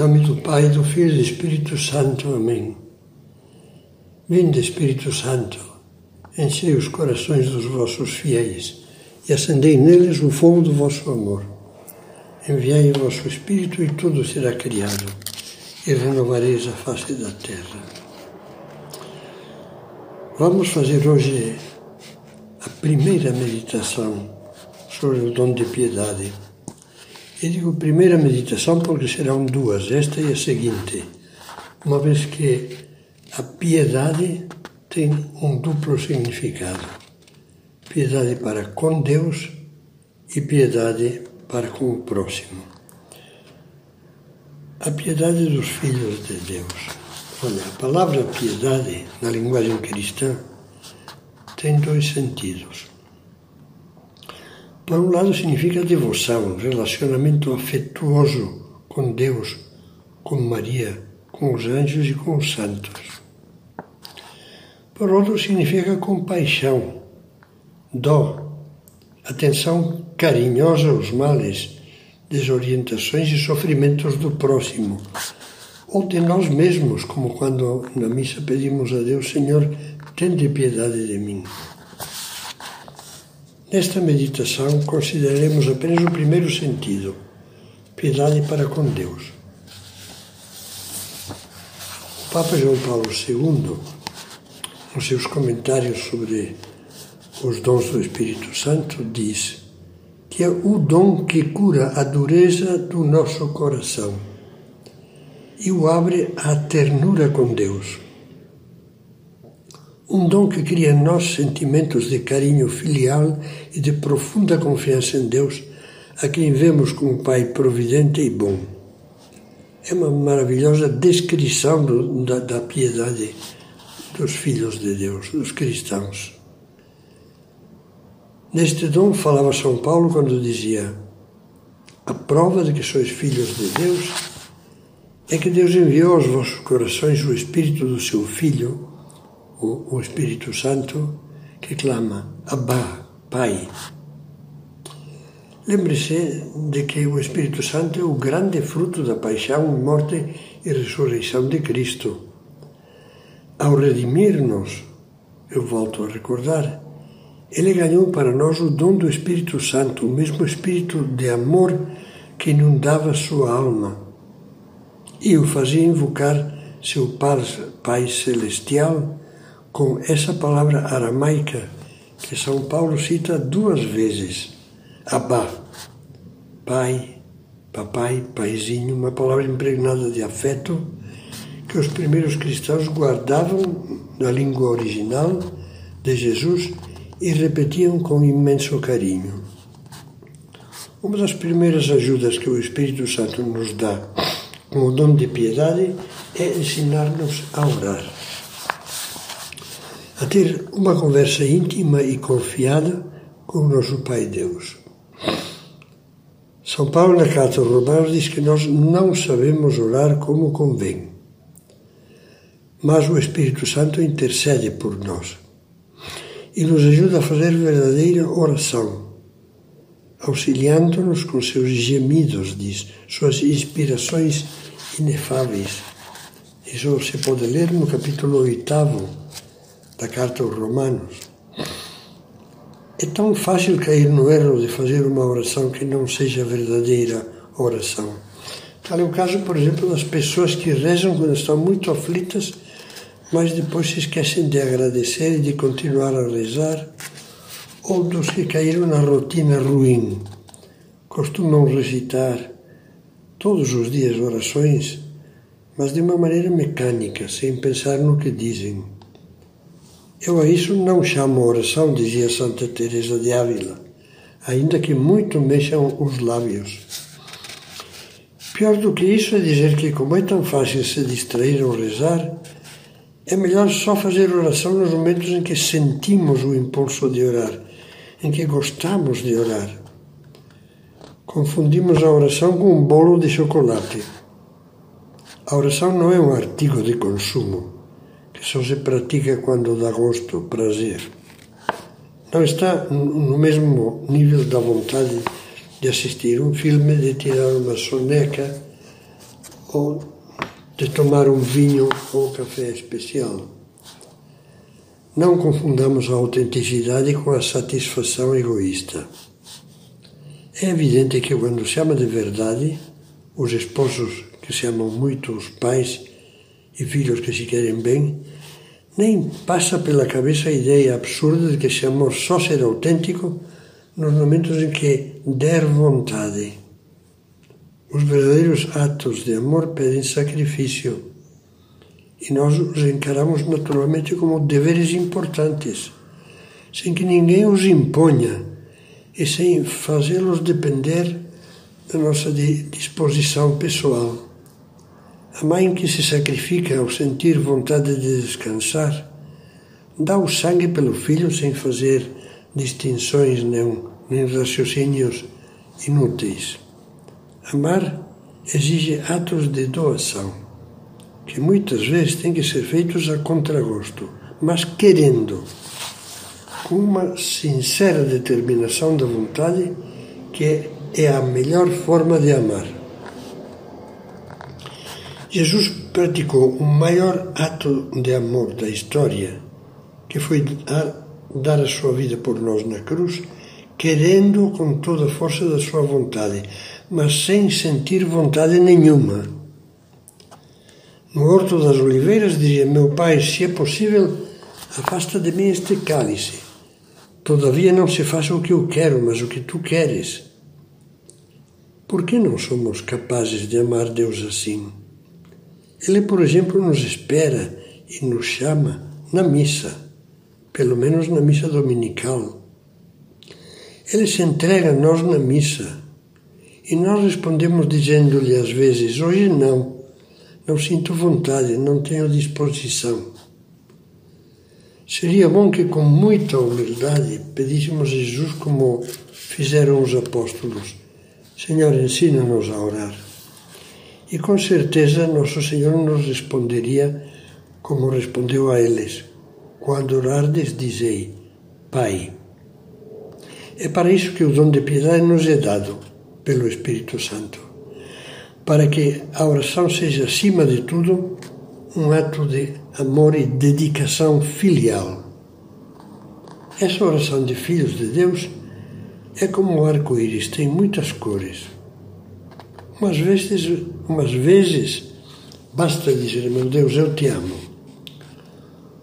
nome do Pai, do Filho e do Espírito Santo. Amém. Vinde, Espírito Santo, enchei os corações dos vossos fiéis e acendei neles o fogo do vosso amor. Enviai o vosso Espírito e tudo será criado, e renovareis a face da terra. Vamos fazer hoje a primeira meditação sobre o dom de piedade. E digo primeira meditação porque serão duas, esta e a seguinte, uma vez que a piedade tem um duplo significado: piedade para com Deus e piedade para com o próximo. A piedade dos filhos de Deus. Olha, a palavra piedade na linguagem cristã tem dois sentidos. Por um lado, significa devoção, relacionamento afetuoso com Deus, com Maria, com os anjos e com os santos. Por outro, significa compaixão, dó, atenção carinhosa aos males, desorientações e sofrimentos do próximo, ou de nós mesmos, como quando na missa pedimos a Deus, Senhor, tende piedade de mim. Nesta meditação, consideraremos apenas o primeiro sentido, piedade para com Deus. O Papa João Paulo II, nos seus comentários sobre os dons do Espírito Santo, diz que é o dom que cura a dureza do nosso coração e o abre à ternura com Deus um dom que cria em nós sentimentos de carinho filial e de profunda confiança em Deus, a quem vemos como Pai providente e bom. É uma maravilhosa descrição do, da, da piedade dos filhos de Deus, dos cristãos. Neste dom falava São Paulo quando dizia: A prova de que sois filhos de Deus é que Deus enviou aos vossos corações o Espírito do seu Filho o, o Espírito Santo que clama Abba, Pai. Lembre-se de que o Espírito Santo é o grande fruto da paixão, morte e ressurreição de Cristo. Ao redimir-nos, eu volto a recordar, ele ganhou para nós o dom do Espírito Santo, o mesmo Espírito de amor que inundava sua alma e o fazia invocar seu Pai Celestial com essa palavra aramaica que São Paulo cita duas vezes, Abá, pai, papai, paizinho, uma palavra impregnada de afeto que os primeiros cristãos guardavam na língua original de Jesus e repetiam com imenso carinho. Uma das primeiras ajudas que o Espírito Santo nos dá com o dom de piedade é ensinar-nos a orar a ter uma conversa íntima e confiada com o nosso Pai Deus. São Paulo, na carta aos Romanos, diz que nós não sabemos orar como convém, mas o Espírito Santo intercede por nós e nos ajuda a fazer verdadeira oração, auxiliando-nos com seus gemidos, diz, suas inspirações inefáveis. Isso se pode ler no capítulo 8 da carta aos Romanos. É tão fácil cair no erro de fazer uma oração que não seja verdadeira oração. Tal é o caso, por exemplo, das pessoas que rezam quando estão muito aflitas, mas depois se esquecem de agradecer e de continuar a rezar, ou dos que caíram na rotina ruim. Costumam recitar todos os dias orações, mas de uma maneira mecânica, sem pensar no que dizem. Eu a isso não chamo oração, dizia Santa Teresa de Ávila, ainda que muito mexam os lábios. Pior do que isso é dizer que, como é tão fácil se distrair ou rezar, é melhor só fazer oração nos momentos em que sentimos o impulso de orar, em que gostamos de orar. Confundimos a oração com um bolo de chocolate. A oração não é um artigo de consumo só se pratica quando dá gosto, prazer. Não está no mesmo nível da vontade de assistir um filme, de tirar uma soneca ou de tomar um vinho ou café especial. Não confundamos a autenticidade com a satisfação egoísta. É evidente que quando se ama de verdade, os esposos que se amam muito, os pais e filhos que se querem bem, nem passa pela cabeça a ideia absurda de que esse amor só será autêntico nos momentos em que der vontade. Os verdadeiros atos de amor pedem sacrifício e nós os encaramos naturalmente como deveres importantes, sem que ninguém os imponha e sem fazê-los depender da nossa disposição pessoal. A mãe que se sacrifica ao sentir vontade de descansar dá o sangue pelo filho sem fazer distinções nem, nem raciocínios inúteis. Amar exige atos de doação, que muitas vezes têm que ser feitos a contragosto, mas querendo, com uma sincera determinação da vontade que é a melhor forma de amar. Jesus praticou o maior ato de amor da história, que foi dar a sua vida por nós na cruz, querendo com toda a força da sua vontade, mas sem sentir vontade nenhuma. No Horto das Oliveiras dizia: Meu pai, se é possível, afasta de mim este cálice. Todavia não se faça o que eu quero, mas o que tu queres. Por que não somos capazes de amar Deus assim? Ele, por exemplo, nos espera e nos chama na missa, pelo menos na missa dominical. Ele se entrega a nós na missa e nós respondemos dizendo-lhe às vezes: Hoje não, não sinto vontade, não tenho disposição. Seria bom que, com muita humildade, pedíssemos a Jesus como fizeram os apóstolos: Senhor, ensina-nos a orar. E com certeza nosso Senhor nos responderia como respondeu a eles: Quando orardes, dizei: Pai. É para isso que o dom de piedade nos é dado pelo Espírito Santo, para que a oração seja, acima de tudo, um ato de amor e dedicação filial. Essa oração de filhos de Deus é como o arco-íris, tem muitas cores. Umas vezes, umas vezes basta dizer, meu Deus, eu te amo.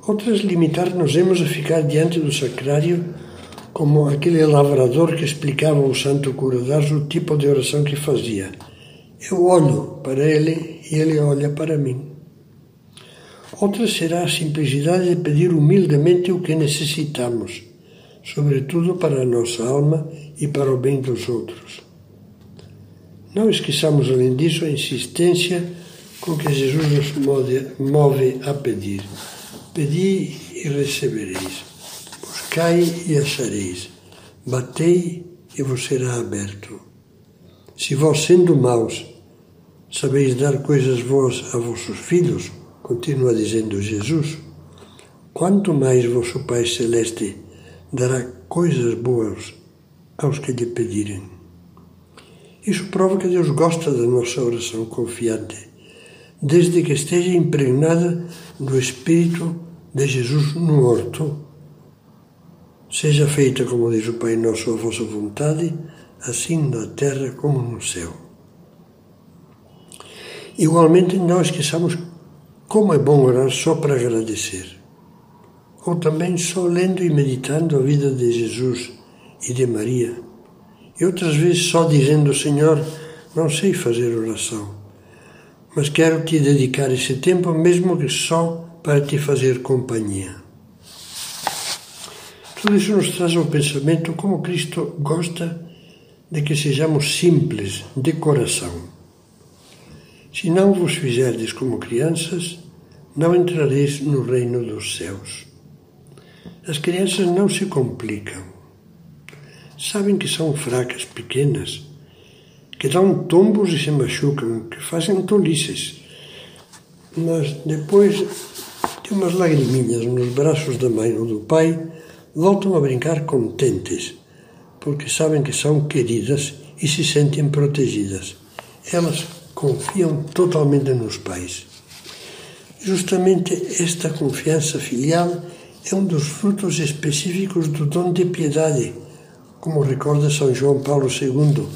Outras limitar-nos-emos a ficar diante do sacrário como aquele lavrador que explicava ao santo cura d'Ars o tipo de oração que fazia. Eu olho para ele e ele olha para mim. Outra será a simplicidade de pedir humildemente o que necessitamos, sobretudo para a nossa alma e para o bem dos outros. Não esqueçamos, além disso, a insistência com que Jesus nos move a pedir. Pedi e recebereis. Buscai e achareis. Batei e vos será aberto. Se vós, sendo maus, sabeis dar coisas boas a vossos filhos, continua dizendo Jesus, quanto mais vosso Pai Celeste dará coisas boas aos que lhe pedirem. Isso prova que Deus gosta da nossa oração confiante, desde que esteja impregnada do Espírito de Jesus no horto. Seja feita, como diz o Pai Nosso, a vossa vontade, assim na terra como no céu. Igualmente, não esqueçamos como é bom orar só para agradecer, ou também só lendo e meditando a vida de Jesus e de Maria e outras vezes só dizendo: Senhor, não sei fazer oração, mas quero te dedicar esse tempo, mesmo que só para te fazer companhia. Tudo isso nos traz ao pensamento como Cristo gosta de que sejamos simples de coração. Se não vos fizerdes como crianças, não entrareis no reino dos céus. As crianças não se complicam sabem que são fracas, pequenas, que dão tombos e se machucam, que fazem tolices. Mas depois de umas lagriminhas nos braços da mãe ou do pai, voltam a brincar contentes, porque sabem que são queridas e se sentem protegidas. Elas confiam totalmente nos pais. Justamente esta confiança filial é um dos frutos específicos do dom de piedade, como recorda São João Paulo II,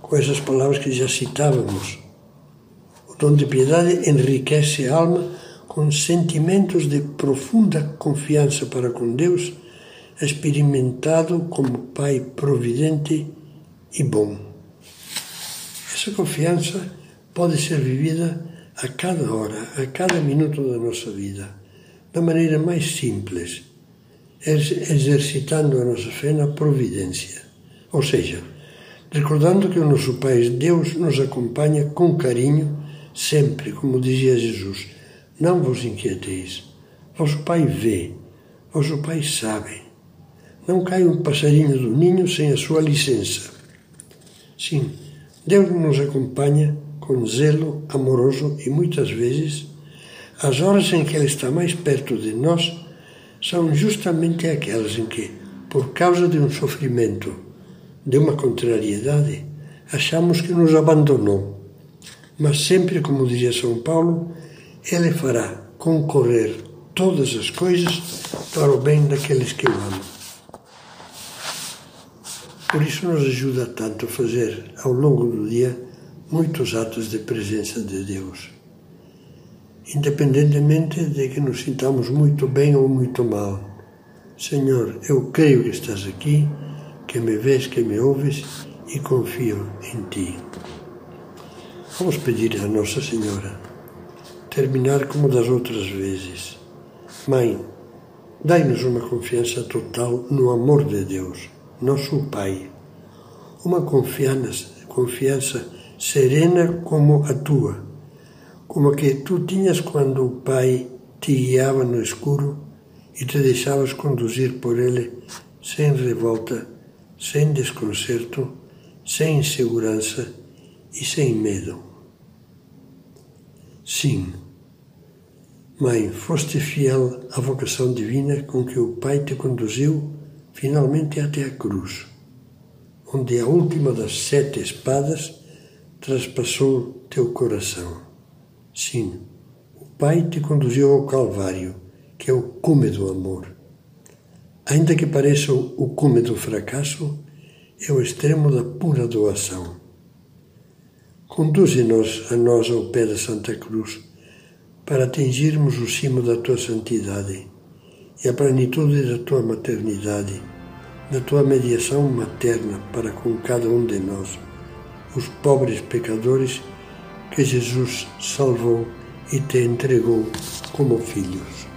com essas palavras que já citávamos. O dom de piedade enriquece a alma com sentimentos de profunda confiança para com Deus, experimentado como Pai providente e bom. Essa confiança pode ser vivida a cada hora, a cada minuto da nossa vida, da maneira mais simples, exercitando a nossa fé na providência. Ou seja, recordando que o nosso Pai Deus nos acompanha com carinho, sempre, como dizia Jesus não vos inquieteis. Vosso Pai vê, vosso Pai sabe. Não cai um passarinho do ninho sem a sua licença. Sim, Deus nos acompanha com zelo amoroso e muitas vezes as horas em que Ele está mais perto de nós são justamente aquelas em que, por causa de um sofrimento, de uma contrariedade, achamos que nos abandonou. Mas sempre, como dizia São Paulo, ele fará concorrer todas as coisas para o bem daqueles que o amam. Por isso nos ajuda tanto a fazer ao longo do dia muitos atos de presença de Deus. Independentemente de que nos sintamos muito bem ou muito mal. Senhor, eu creio que estás aqui, que me vês, que me ouves e confio em ti. Vamos pedir a Nossa Senhora terminar como das outras vezes. Mãe, dai-nos uma confiança total no amor de Deus, nosso Pai. Uma confiança, confiança serena como a tua, como que tu tinhas quando o Pai te guiava no escuro e te deixavas conduzir por ele sem revolta, sem desconcerto, sem insegurança e sem medo. Sim, Mãe, foste fiel à vocação divina com que o Pai te conduziu finalmente até a cruz, onde a última das sete espadas traspassou teu coração. Sim, o Pai te conduziu ao Calvário, que é o cume do amor. Ainda que pareça o cume do fracasso, é o extremo da pura doação. Conduze-nos a nós ao pé da Santa Cruz, para atingirmos o cimo da tua santidade e a plenitude da tua maternidade, da tua mediação materna para com cada um de nós, os pobres pecadores que Jesus salvou e te entregou como filhos.